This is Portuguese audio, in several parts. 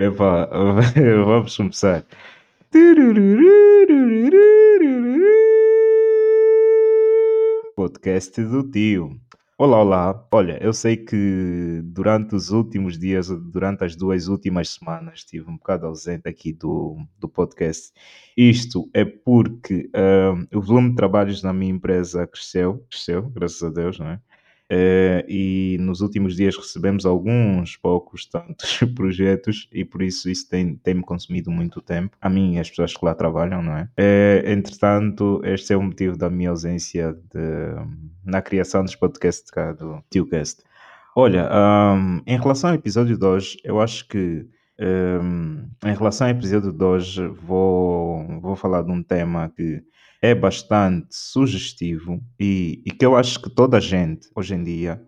Epá, vamos começar. Podcast do tio. Olá, olá. Olha, eu sei que durante os últimos dias, durante as duas últimas semanas, estive um bocado ausente aqui do, do podcast. Isto é porque ah, o volume de trabalhos na minha empresa cresceu, cresceu, graças a Deus, não é? Eh, e nos últimos dias recebemos alguns poucos tantos projetos e por isso isso tem, tem-me consumido muito tempo, a mim e as pessoas que lá trabalham, não é? Eh, entretanto, este é o motivo da minha ausência de, na criação dos podcasts cá do TioCast. Olha, ahm, em relação ao episódio de hoje, eu acho que ahm, em relação ao episódio de vou, vou falar de um tema que é bastante sugestivo e, e que eu acho que toda a gente, hoje em dia,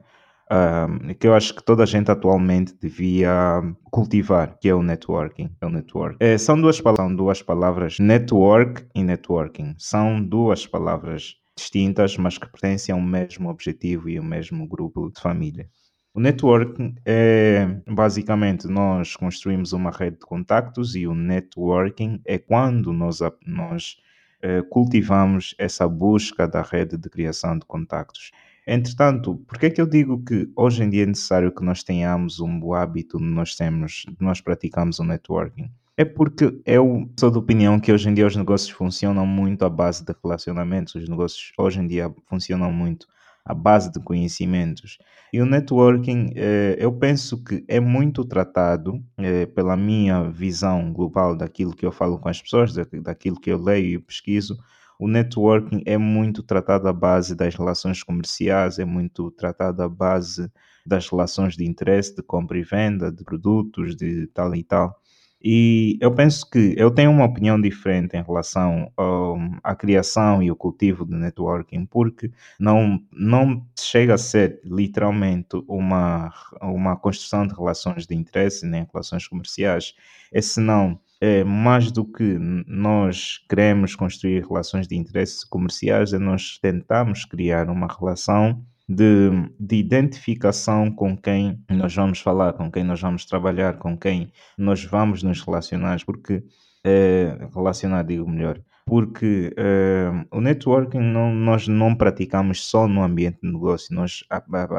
um, que eu acho que toda a gente atualmente devia cultivar, que é o networking. É o network. É, são, duas, são duas palavras, network e networking. São duas palavras distintas, mas que pertencem ao mesmo objetivo e ao mesmo grupo de família. O networking é basicamente nós construímos uma rede de contactos e o networking é quando nós, nós cultivamos essa busca da rede de criação de contactos. Entretanto, por que é que eu digo que hoje em dia é necessário que nós tenhamos um bom hábito nós, temos, nós praticamos o networking? É porque eu sou da opinião que hoje em dia os negócios funcionam muito à base de relacionamentos, os negócios hoje em dia funcionam muito à base de conhecimentos. E o networking, eh, eu penso que é muito tratado, eh, pela minha visão global daquilo que eu falo com as pessoas, daquilo que eu leio e pesquiso. O networking é muito tratado à base das relações comerciais, é muito tratado à base das relações de interesse, de compra e venda, de produtos, de tal e tal. E eu penso que eu tenho uma opinião diferente em relação ao, à criação e o cultivo de networking, porque não, não chega a ser literalmente uma, uma construção de relações de interesse nem relações comerciais. É senão é, mais do que nós queremos construir relações de interesse comerciais, é nós tentamos criar uma relação de, de identificação com quem nós vamos falar, com quem nós vamos trabalhar, com quem nós vamos nos relacionar, porque é, relacionar, digo melhor, porque é, o networking não, nós não praticamos só no ambiente de negócio, nós,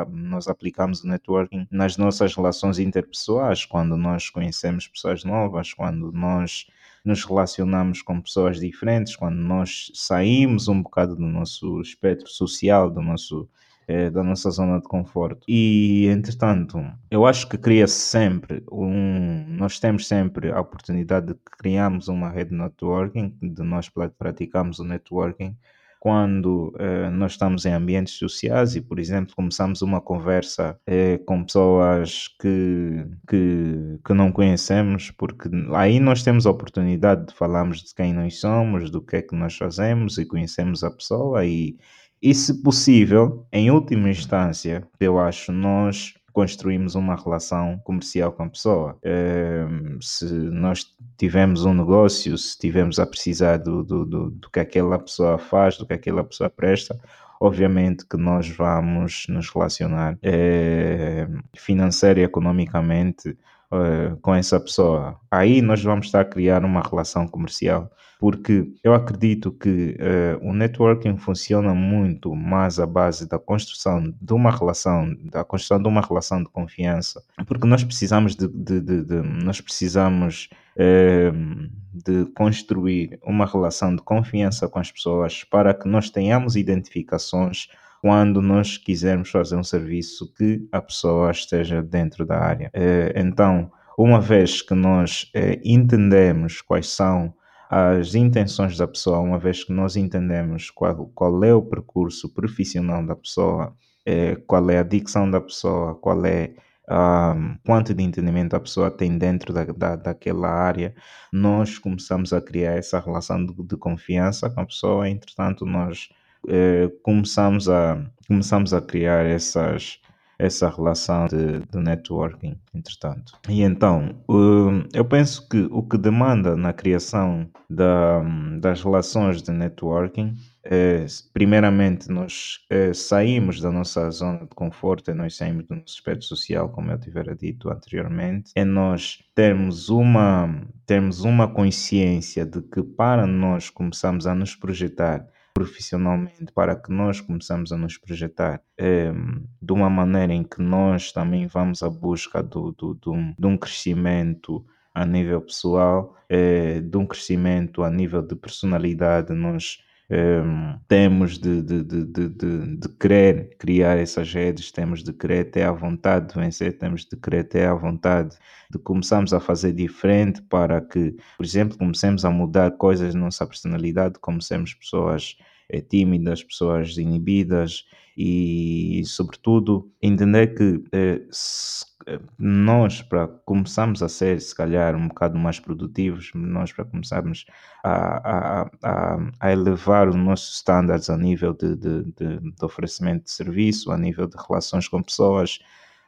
nós aplicamos o networking nas nossas relações interpessoais, quando nós conhecemos pessoas novas, quando nós nos relacionamos com pessoas diferentes, quando nós saímos um bocado do nosso espectro social, do nosso é, da nossa zona de conforto. E, entretanto, eu acho que cria-se sempre um. Nós temos sempre a oportunidade de criarmos uma rede de networking, de nós praticarmos o networking quando eh, nós estamos em ambientes sociais e, por exemplo, começamos uma conversa eh, com pessoas que, que, que não conhecemos, porque aí nós temos a oportunidade de falarmos de quem nós somos, do que é que nós fazemos e conhecemos a pessoa e e, se possível, em última instância, eu acho, nós construímos uma relação comercial com a pessoa. Ehm, se nós tivemos um negócio, se tivemos a precisar do, do, do, do que aquela pessoa faz, do que aquela pessoa presta, obviamente que nós vamos nos relacionar é, financeira e economicamente é, com essa pessoa. Aí nós vamos estar a criar uma relação comercial porque eu acredito que uh, o networking funciona muito mais à base da construção de uma relação, da construção de uma relação de confiança, porque nós precisamos de, de, de, de nós precisamos uh, de construir uma relação de confiança com as pessoas para que nós tenhamos identificações quando nós quisermos fazer um serviço que a pessoa esteja dentro da área. Uh, então, uma vez que nós entendemos quais são as intenções da pessoa, uma vez que nós entendemos qual, qual é o percurso profissional da pessoa, é, qual é a dicção da pessoa, qual é um, quanto de entendimento a pessoa tem dentro da, da, daquela área, nós começamos a criar essa relação de, de confiança com a pessoa, entretanto, nós é, começamos, a, começamos a criar essas essa relação de, de networking, entretanto. E então, eu penso que o que demanda na criação da, das relações de networking eh, primeiramente, nós eh, saímos da nossa zona de conforto, e nós saímos do nosso aspecto social, como eu tivera dito anteriormente, é nós termos uma, termos uma consciência de que para nós começarmos a nos projetar profissionalmente, para que nós começamos a nos projetar eh, de uma maneira em que nós também vamos à busca do, do, do, de um crescimento a nível pessoal, eh, de um crescimento a nível de personalidade, nós um, temos de, de, de, de, de querer criar essas redes, temos de querer ter a vontade de vencer, temos de querer ter a vontade de começarmos a fazer diferente para que, por exemplo, comecemos a mudar coisas na nossa personalidade, comecemos pessoas tímidas, pessoas inibidas e, sobretudo, entender que é, se nós, para começarmos a ser, se calhar, um bocado mais produtivos, nós, para começarmos a, a, a, a elevar os nossos standards a nível de, de, de, de, oferecimento de serviço, a nível de relações com pessoas,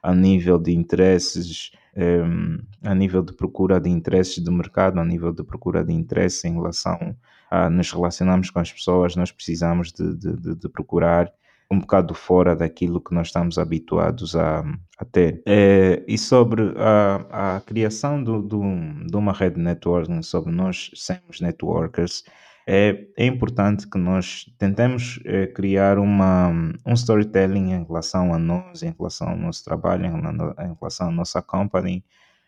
a nível de interesses, um, a nível de procura de interesses do mercado, a nível de procura de interesse em relação a nos relacionarmos com as pessoas, nós precisamos de, de, de procurar um bocado fora daquilo que nós estamos habituados a, a ter. É, e sobre a, a criação do, do, de uma rede de networking, sobre nós sermos networkers, é, é importante que nós tentemos é, criar uma, um storytelling em relação a nós, em relação ao nosso trabalho, em, em relação à nossa company.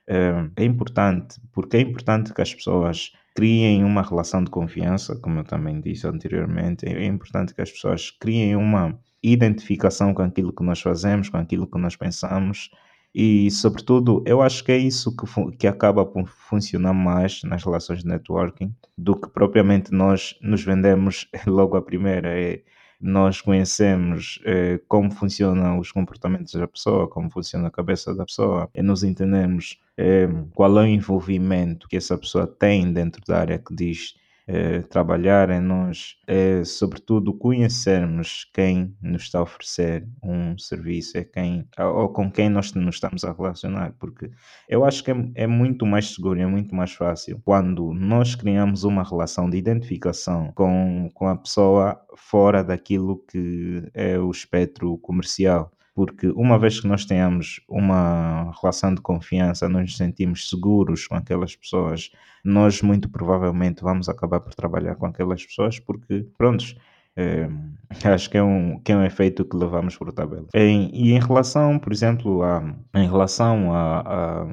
É, é importante, porque é importante que as pessoas criem uma relação de confiança, como eu também disse anteriormente. É importante que as pessoas criem uma identificação com aquilo que nós fazemos, com aquilo que nós pensamos. E, sobretudo, eu acho que é isso que, que acaba por funcionar mais nas relações de networking do que propriamente nós nos vendemos logo à primeira. É, nós conhecemos é, como funcionam os comportamentos da pessoa, como funciona a cabeça da pessoa, e nos entendemos é, qual é o envolvimento que essa pessoa tem dentro da área que diz é, trabalhar em nós é, sobretudo, conhecermos quem nos está a oferecer um serviço, é quem, ou com quem nós nos estamos a relacionar, porque eu acho que é, é muito mais seguro, é muito mais fácil quando nós criamos uma relação de identificação com, com a pessoa fora daquilo que é o espectro comercial porque uma vez que nós tenhamos uma relação de confiança, nós nos sentimos seguros com aquelas pessoas, nós muito provavelmente vamos acabar por trabalhar com aquelas pessoas, porque, prontos, é, acho que é, um, que é um efeito que levamos por tabela. Em, e em relação, por exemplo, a, em relação a, a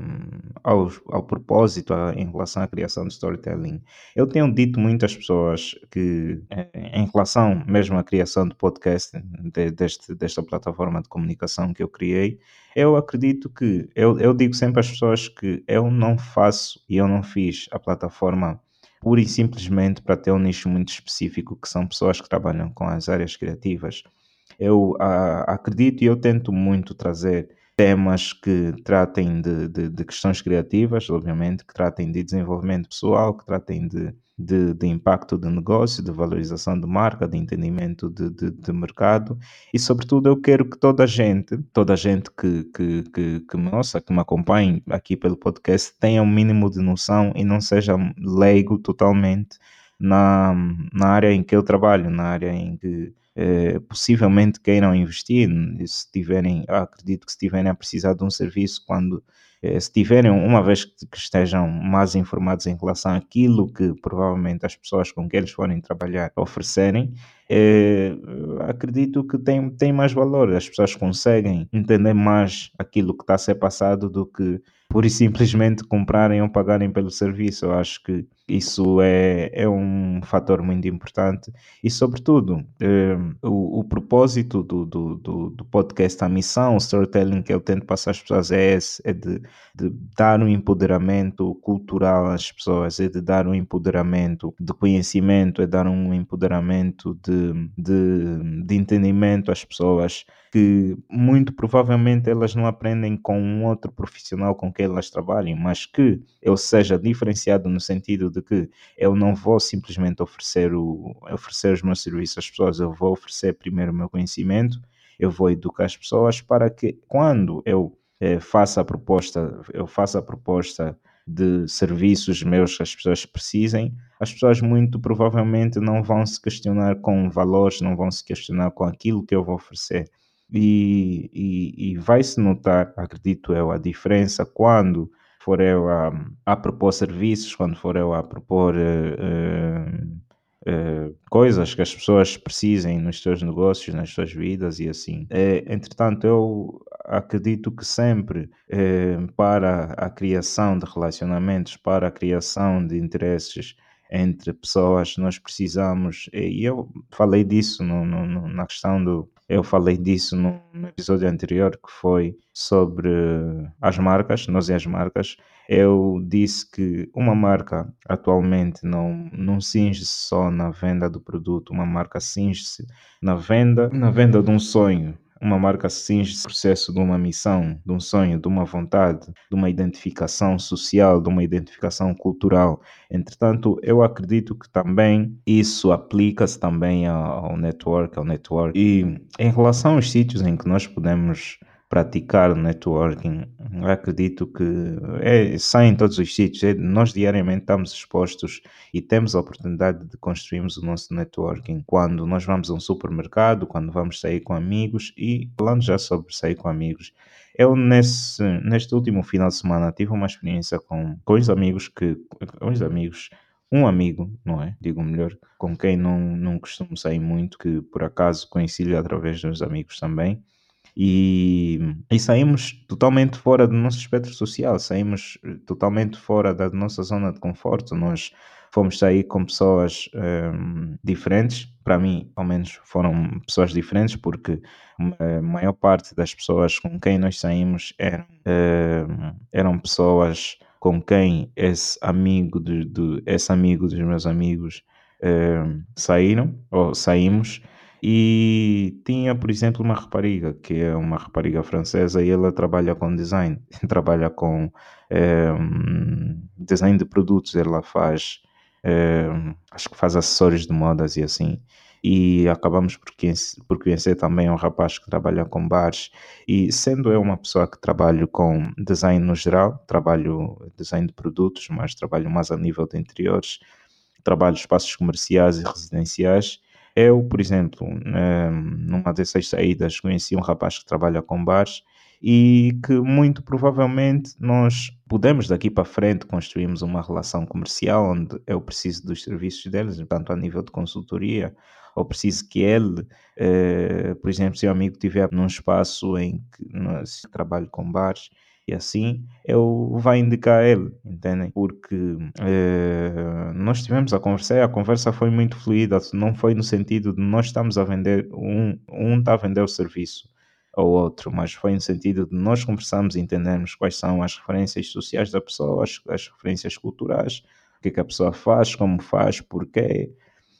ao, ao propósito, a, em relação à criação de storytelling, eu tenho dito muitas pessoas que, eh, em relação mesmo à criação de podcast, de, deste, desta plataforma de comunicação que eu criei, eu acredito que, eu, eu digo sempre às pessoas que eu não faço e eu não fiz a plataforma pura e simplesmente para ter um nicho muito específico, que são pessoas que trabalham com as áreas criativas. Eu a, acredito e eu tento muito trazer temas que tratem de, de, de, questões criativas, obviamente, que tratem de desenvolvimento pessoal, que tratem de, de, de impacto de negócio, de valorização de marca, de entendimento de, mercado. E, sobretudo, eu quero que toda a gente, toda a gente que, que, que, que, nossa, que me acompanhe aqui pelo podcast tenha um mínimo de noção e não seja leigo totalmente na, na área em que eu trabalho, na área em que eh, possivelmente queiram investir, se tiverem, acredito que se tiverem a precisar de um serviço, quando eh, se tiverem, uma vez que, estejam mais informados em relação àquilo que provavelmente as pessoas com quem eles forem trabalhar oferecerem, eh, acredito que tem, tem mais valor. As pessoas conseguem entender mais aquilo que está a ser passado do que por simplesmente comprarem ou pagarem pelo serviço. Eu acho que isso é, é um fator muito importante. E, sobretudo, eh, o, o, propósito do, do, do, do, podcast, a missão, o storytelling que eu tento passar às pessoas é esse, é de, de dar um empoderamento cultural às pessoas, é de dar um empoderamento de conhecimento, é dar um empoderamento de, de, de entendimento às pessoas que muito provavelmente elas não aprendem com um outro profissional com quem elas trabalhem, mas que eu seja diferenciado no sentido de que eu não vou simplesmente oferecer, o, oferecer os meus serviços às pessoas, eu vou oferecer primeiro o meu conhecimento, eu vou educar as pessoas para que quando eu eh, faça a proposta, eu faça a proposta de serviços meus que as pessoas precisem, as pessoas muito provavelmente não vão se questionar com valores, não vão se questionar com aquilo que eu vou oferecer. E, e, e vai-se notar, acredito eu, a diferença quando for eu a, a propor serviços, quando for eu a propor uh, uh, coisas que as pessoas precisem nos seus negócios, nas suas vidas e assim. entretanto, eu acredito que sempre para a criação de relacionamentos, para a criação de interesses entre pessoas, nós precisamos, e eu falei disso no, no, na questão do, eu falei disso no, episódio anterior que foi sobre as marcas, nós e as marcas. Eu disse que uma marca atualmente não, não cinge-se só na venda do produto, uma marca cinge-se na venda, na venda de um sonho, uma marca cinge o processo de uma missão, de um sonho, de uma vontade, de uma identificação social, de uma identificação cultural. Entretanto, eu acredito que também isso aplica-se também ao network, ao network. E em relação aos sítios em que nós podemos praticar networking, acredito que é, sai em todos os sítios. É, nós diariamente estamos expostos e temos a oportunidade de construirmos o nosso networking quando nós vamos a um supermercado, quando vamos sair com amigos e falando já sobre sair com amigos. Eu, nesse, neste último final de semana, tive uma experiência com, com os amigos que. Com os amigos um amigo, não é? Digo melhor, com quem não, não costumo sair muito, que por acaso conheci através dos amigos também e, e saímos totalmente fora do nosso espectro social, saímos eh, totalmente fora da nossa zona de conforto. Nós fomos sair com pessoas um, diferentes, para mim, ao menos, foram pessoas diferentes, porque a maior parte das pessoas com quem nós saímos eram, um, eram pessoas com quem esse amigo, de, de, esse amigo dos meus amigos um, saíram, ou saímos e tinha, por exemplo, uma rapariga, que é uma rapariga francesa, e ela trabalha com design, trabalha com é, design de produtos, ela faz, é, acho que faz acessórios de modas e assim. E acabamos por conhecer, por conhecer também um rapaz que trabalha com bares. E sendo eu uma pessoa que trabalho com design no geral, trabalho design de produtos, mas trabalho mais a nível de interiores, trabalho espaços comerciais e residenciais eu, por exemplo, numa dessas saídas, conheci um rapaz que trabalha com bares e que muito provavelmente nós podemos daqui para frente construirmos uma relação comercial onde eu preciso dos serviços deles, tanto a nível de consultoria, ou preciso que ele, eh, por exemplo, se o amigo estiver num espaço em que nós trabalho com bares, e assim eu vou indicar ele, entendem? Porque eh, nós tivemos a conversar a conversa foi muito fluida, não foi no sentido de nós estamos a vender, um, um está a vender o serviço ao outro, mas foi no sentido de nós conversarmos e entendermos quais são as referências sociais da pessoa, as, as referências culturais, o que, é que a pessoa faz, como faz, porquê,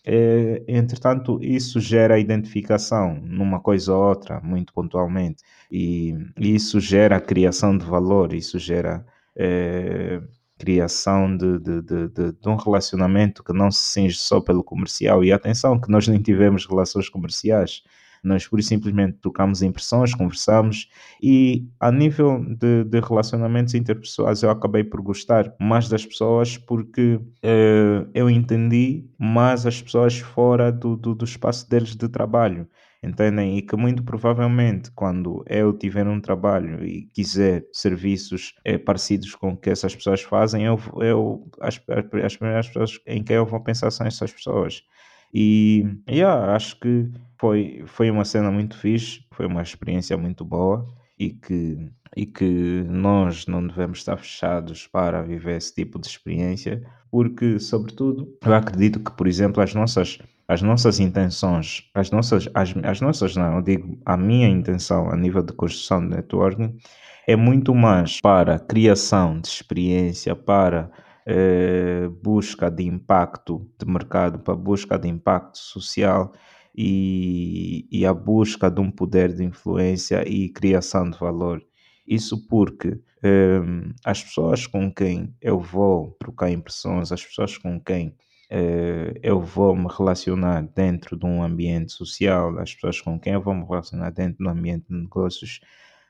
é, entretanto, isso gera identificação numa coisa ou outra, muito pontualmente, e, isso gera criação de valor, isso gera é, criação de, de, de, de, um relacionamento que não se cinge só pelo comercial. E atenção, que nós nem tivemos relações comerciais, nós por simplesmente trocamos impressões, conversamos e a nível de, de, relacionamentos interpessoais eu acabei por gostar mais das pessoas porque uh, eu entendi mais as pessoas fora do, do, do espaço deles de trabalho entendem? E que muito provavelmente, quando eu tiver um trabalho e quiser serviços é, parecidos com o que essas pessoas fazem, eu, eu as, as primeiras pessoas em que eu vou pensar são essas pessoas. E yeah, acho que foi, foi uma cena muito fixe, foi uma experiência muito boa e que, e que nós não devemos estar fechados para viver esse tipo de experiência, porque, sobretudo, eu acredito que, por exemplo, as nossas, as nossas intenções, as nossas, as, as nossas, não, eu digo, a minha intenção a nível de construção de networking é muito mais para criação de experiência, para eh, busca de impacto de mercado, para busca de impacto social e, e a busca de um poder de influência e criação de valor. Isso porque eh, as pessoas com quem eu vou trocar impressões, as pessoas com quem eh, eu vou me relacionar dentro de um ambiente social, as pessoas com quem eu vou me relacionar dentro do ambiente de negócios,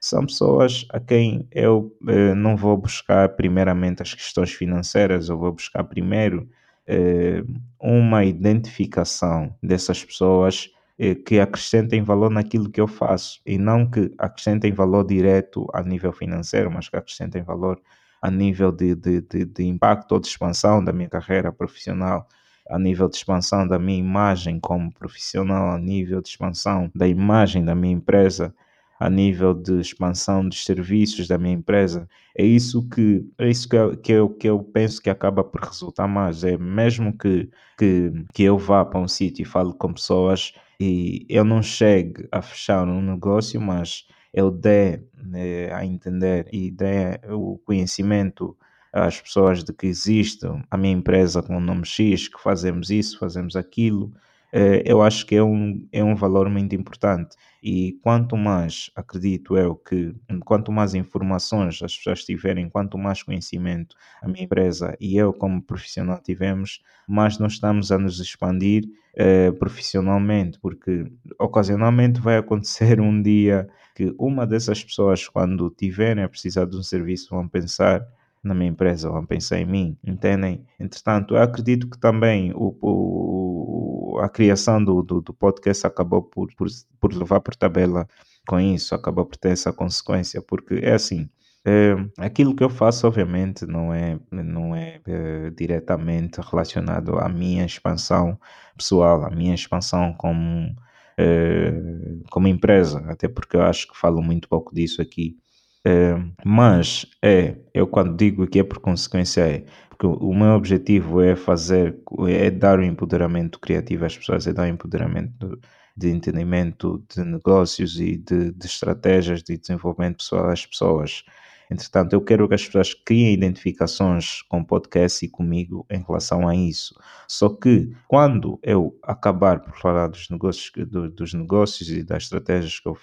são pessoas a quem eu eh, não vou buscar primeiramente as questões financeiras, eu vou buscar primeiro eh, uma identificação dessas pessoas eh, que acrescentem valor naquilo que eu faço e não que acrescentem valor direto a nível financeiro, mas que acrescentem valor a nível de, de, de, de impacto ou de expansão da minha carreira profissional a nível de expansão da minha imagem como profissional, a nível de expansão da imagem da minha empresa, a nível de expansão dos serviços da minha empresa. É isso que é isso que eu, que eu, que eu penso que acaba por resultar mais. É mesmo que, que, que eu vá para um sítio e fale com pessoas e eu não chegue a fechar um negócio, mas eu dê né, a entender e dê o conhecimento às pessoas de que existe a minha empresa com o nome X, que fazemos isso, fazemos aquilo, eu acho que é um, é um valor muito importante. E quanto mais, acredito eu, que quanto mais informações as pessoas tiverem, quanto mais conhecimento a minha empresa e eu como profissional tivemos, mais nós estamos a nos expandir eh, profissionalmente, porque ocasionalmente vai acontecer um dia que uma dessas pessoas, quando tiverem a precisar de um serviço, vão pensar na minha empresa, vão pensar em mim, entendem? Entretanto, eu acredito que também o, o a criação do, do, do, podcast acabou por, por, por levar por tabela com isso, acabou por ter essa consequência, porque é assim, é, aquilo que eu faço, obviamente, não é, não é, é diretamente relacionado à minha expansão pessoal, à minha expansão como, é, como empresa, até porque eu acho que falo muito pouco disso aqui. É, mas é, eu quando digo que é por consequência é, porque o meu objetivo é fazer, é dar o empoderamento criativo às pessoas, é dar o empoderamento de entendimento de negócios e de, de estratégias de desenvolvimento pessoal às pessoas. Entretanto, eu quero que as pessoas criem identificações com o podcast e comigo em relação a isso. Só que quando eu acabar por falar dos negócios, do, dos negócios e das estratégias que eu,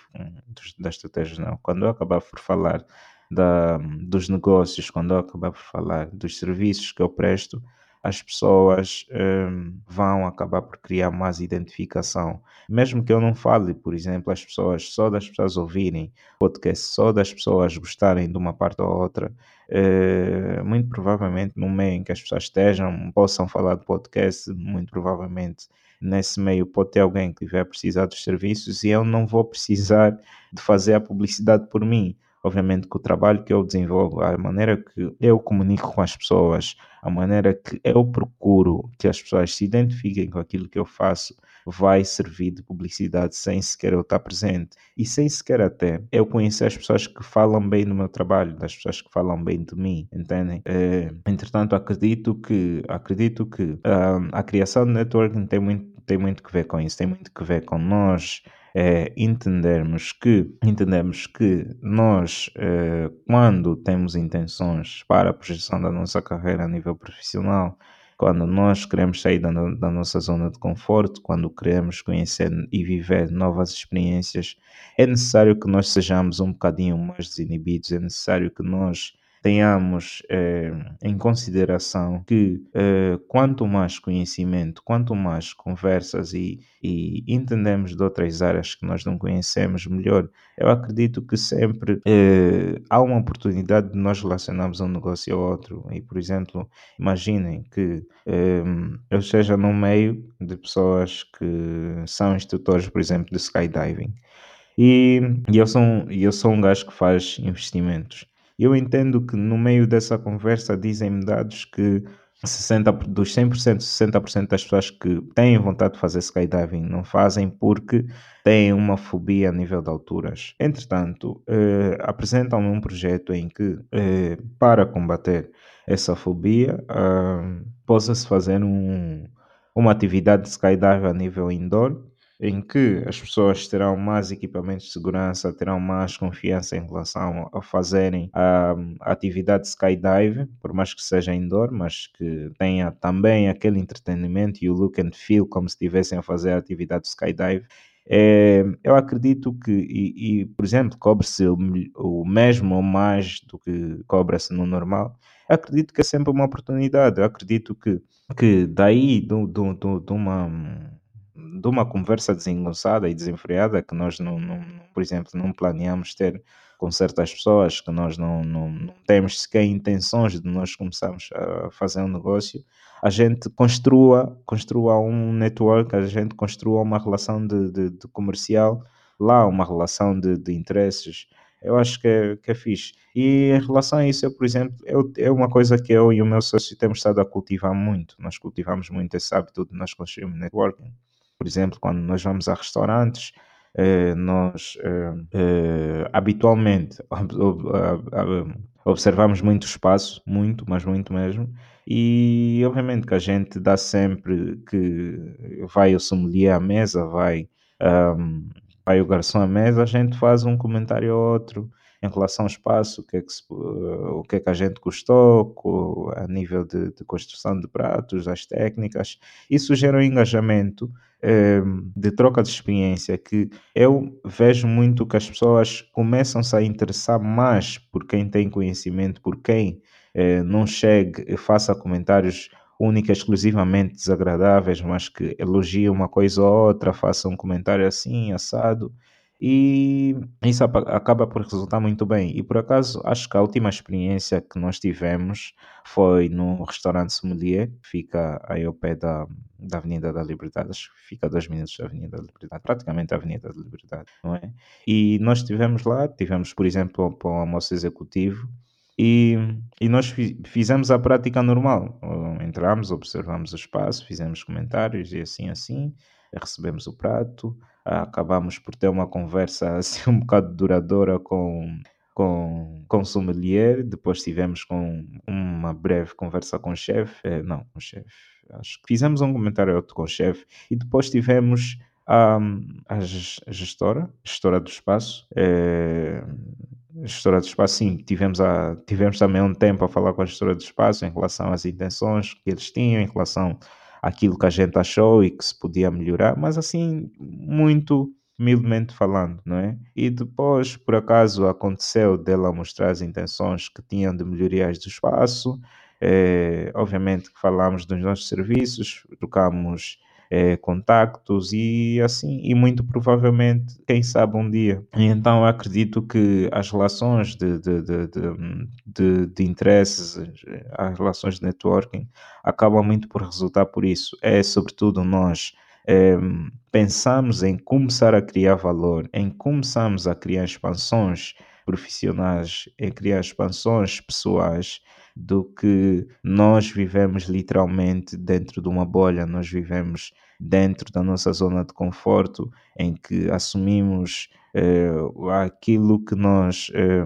dos, das estratégias não, quando eu acabar por falar da, dos negócios, quando eu acabar por falar dos serviços que eu presto, as pessoas um, vão acabar por criar mais identificação. Mesmo que eu não fale, por exemplo, as pessoas, só das pessoas ouvirem podcast, só das pessoas gostarem de uma parte ou outra, uh, muito provavelmente no meio em que as pessoas estejam, possam falar de podcast, muito provavelmente nesse meio pode ter alguém que tiver precisar dos serviços e eu não vou precisar de fazer a publicidade por mim obviamente que o trabalho que eu desenvolvo, a maneira que eu comunico com as pessoas, a maneira que eu procuro que as pessoas se identifiquem com aquilo que eu faço, vai servir de publicidade sem sequer eu estar presente e sem sequer até eu conhecer as pessoas que falam bem do meu trabalho, das pessoas que falam bem de mim, entendem? É, entretanto, acredito que acredito que um, ah, a criação de networking tem muito tem muito que ver com isso, tem muito que ver com nós é entendermos que, entendemos que nós, é, quando temos intenções para a projeção da nossa carreira a nível profissional, quando nós queremos sair da, da, nossa zona de conforto, quando queremos conhecer e viver novas experiências, é necessário que nós sejamos um bocadinho mais desinibidos, é necessário que nós tenhamos eh, em consideração que eh, quanto mais conhecimento, quanto mais conversas e, e, entendemos de outras áreas que nós não conhecemos melhor, eu acredito que sempre eh, há uma oportunidade de nós relacionarmos um negócio ao outro. E, por exemplo, imaginem que eu esteja no meio de pessoas que são instrutores, por exemplo, de skydiving. E, e eu, sou, eu sou um gajo que faz investimentos. Eu entendo que no meio dessa conversa dizem-me dados que 60, dos 100%, 60% das pessoas que têm vontade de fazer skydiving não fazem porque têm uma fobia a nível de alturas. Entretanto, eh, apresentam-me um projeto em que, eh, para combater essa fobia, eh, possa-se fazer um, uma atividade de skydiving a nível indoor em que as pessoas terão mais equipamentos de segurança, terão mais confiança em relação a fazerem a, a atividade de skydive, por mais que seja indoor, mas que tenha também aquele entretenimento e o look and feel como se estivessem a fazer a atividade de skydive. É, eu acredito que, e, e por exemplo, cobre-se o, o, mesmo ou mais do que cobra-se no normal. Acredito que é sempre uma oportunidade. Eu acredito que, que daí, de do, uma de uma conversa desengonçada e desenfreada que nós, não, não, por exemplo, não planeamos ter com certas pessoas, que nós não, não, não temos sequer intenções de nós começarmos a fazer um negócio, a gente construa, construa um network, a gente construa uma relação de, de, de comercial lá, uma relação de, de interesses. Eu acho que é, que é fixe. E em relação a isso, eu, por exemplo, eu, é uma coisa que eu e o meu sócio temos estado a cultivar muito. Nós cultivamos muito esse hábito de nós construirmos networking. Por exemplo, quando nós vamos a restaurantes, eh, nós eh, eh, habitualmente observamos muito espaço, muito, mas muito mesmo, e obviamente que a gente dá sempre que vai o sommelier à mesa, vai, um, vai o garçom à mesa, a gente faz um comentário ou outro em relação ao espaço, o que é que, se, o que, é que a gente gostou, a nível de, de construção de pratos, as técnicas, isso gera um engajamento Ehm, de troca de experiência que eu vejo muito que as pessoas começam-se a interessar mais por quem tem conhecimento, por quem eh, não chegue e faça comentários única exclusivamente desagradáveis, mas que elogie uma coisa ou outra, faça um comentário assim, assado, e isso acaba por resultar muito bem. E por acaso, acho que a última experiência que nós tivemos foi no restaurante Sommelier, que fica aí ao pé da, da Avenida da Liberdade, acho que fica a dois minutos da Avenida da Liberdade, praticamente a Avenida da Liberdade, não é? E nós estivemos lá, tivemos, por exemplo, para o almoço executivo, e, e nós fizemos a prática normal. Entramos, observamos o espaço, fizemos comentários e assim, assim, recebemos o prato, acabamos por ter uma conversa assim um bocado duradoura com, com, com o sommelier, depois tivemos com uma breve conversa com o chefe, eh, não, com o chefe, acho que fizemos um comentário outro com o chefe, e depois tivemos um, a gestora, gestora do espaço, eh, gestora do espaço, sim, tivemos, a, tivemos também um tempo a falar com a gestora do espaço em relação às intenções que eles tinham, em relação aquilo que a gente achou e que se podia melhorar, mas assim, muito humildemente falando, não é? E depois, por acaso, aconteceu dela mostrar as intenções que tinham de melhorias do espaço. É, obviamente que falamos dos nossos serviços, trocamos é, contactos e assim, e muito provavelmente, quem sabe um dia. Então acredito que as relações de, de, de, de, de interesses, as relações de networking, acabam muito por resultar por isso. É sobretudo nós é, pensamos em começar a criar valor, em começarmos a criar expansões profissionais, em criar expansões pessoais do que nós vivemos literalmente dentro de uma bolha, nós vivemos dentro da nossa zona de conforto, em que assumimos eh, aquilo que nós, eh,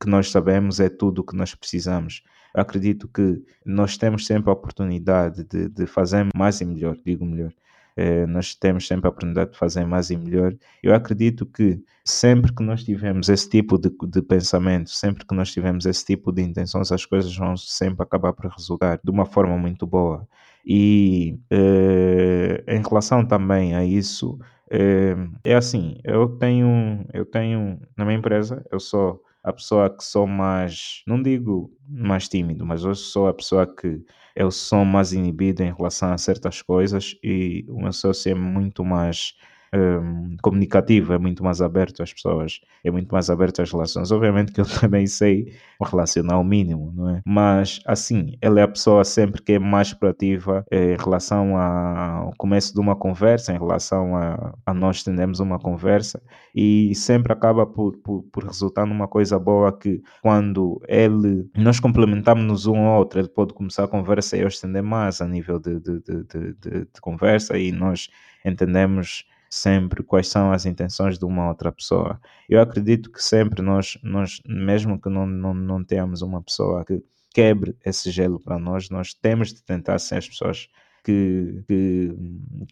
que nós sabemos é tudo o que nós precisamos. Acredito que nós temos sempre a oportunidade de, de fazer mais e melhor, digo melhor. Eh, nós temos sempre a oportunidade de fazer mais e melhor. Eu acredito que sempre que nós tivermos esse tipo de, de pensamento, sempre que nós tivermos esse tipo de intenções, as coisas vão sempre acabar por resultar de uma forma muito boa. E eh, em relação também a isso, eh, é assim, eu tenho, eu tenho na minha empresa, eu sou a pessoa que sou mais, não digo mais tímido, mas eu sou a pessoa que eu sou mais inibido em relação a certas coisas e o meu sócio é muito mais um, comunicativo, é muito mais aberto às pessoas, é muito mais aberto às relações. Obviamente que eu também sei relacionar o mínimo, não é? Mas assim, ela é a pessoa sempre que é mais proativa eh, em relação ao começo de uma conversa, em relação a, a nós tendemos uma conversa e sempre acaba por, por, por, resultar numa coisa boa que quando ele, nós complementamos um ao outro, ele pode começar a conversa e eu estender mais a nível de, de, de, de, de conversa e nós entendemos sempre quais são as intenções de uma outra pessoa. Eu acredito que sempre nós, nós mesmo que não, não, não tenhamos uma pessoa que quebre esse gelo para nós, nós temos de tentar ser as pessoas que, que,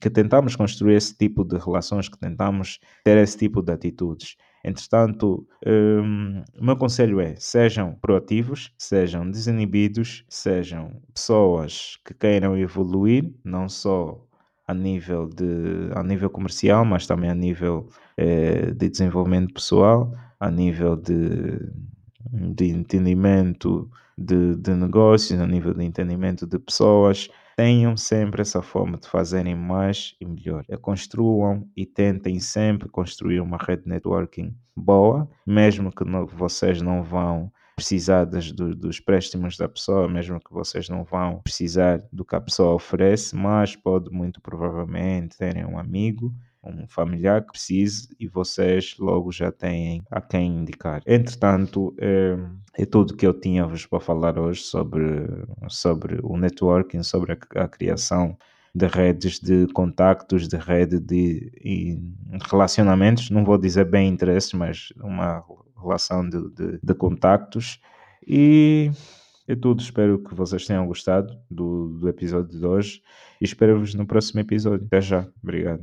que, tentamos construir esse tipo de relações, que tentamos ter esse tipo de atitudes. Entretanto, um, o meu conselho é: sejam proativos, sejam desinibidos, sejam pessoas que queiram evoluir, não só a nível, de, a nível comercial, mas também a nível eh, de desenvolvimento pessoal, a nível de, de entendimento de, de negócios, a nível de entendimento de pessoas, tenham sempre essa forma de fazerem mais e melhor. É, construam e tentem sempre construir uma rede de networking boa, mesmo que não, vocês não vão precisar das, do, dos préstimos da pessoa, mesmo que vocês não vão precisar do que a pessoa oferece, mas pode muito provavelmente terem um amigo um familiar que precise e vocês logo já têm a quem indicar. Entretanto, é, é tudo que eu tinha-vos para falar hoje sobre, sobre o networking, sobre a, a criação de redes de contactos, de rede de, de relacionamentos, não vou dizer bem interesses, mas uma relação de, de, de contactos. E é tudo. Espero que vocês tenham gostado do, do episódio de hoje e espero-vos no próximo episódio. Até já. Obrigado.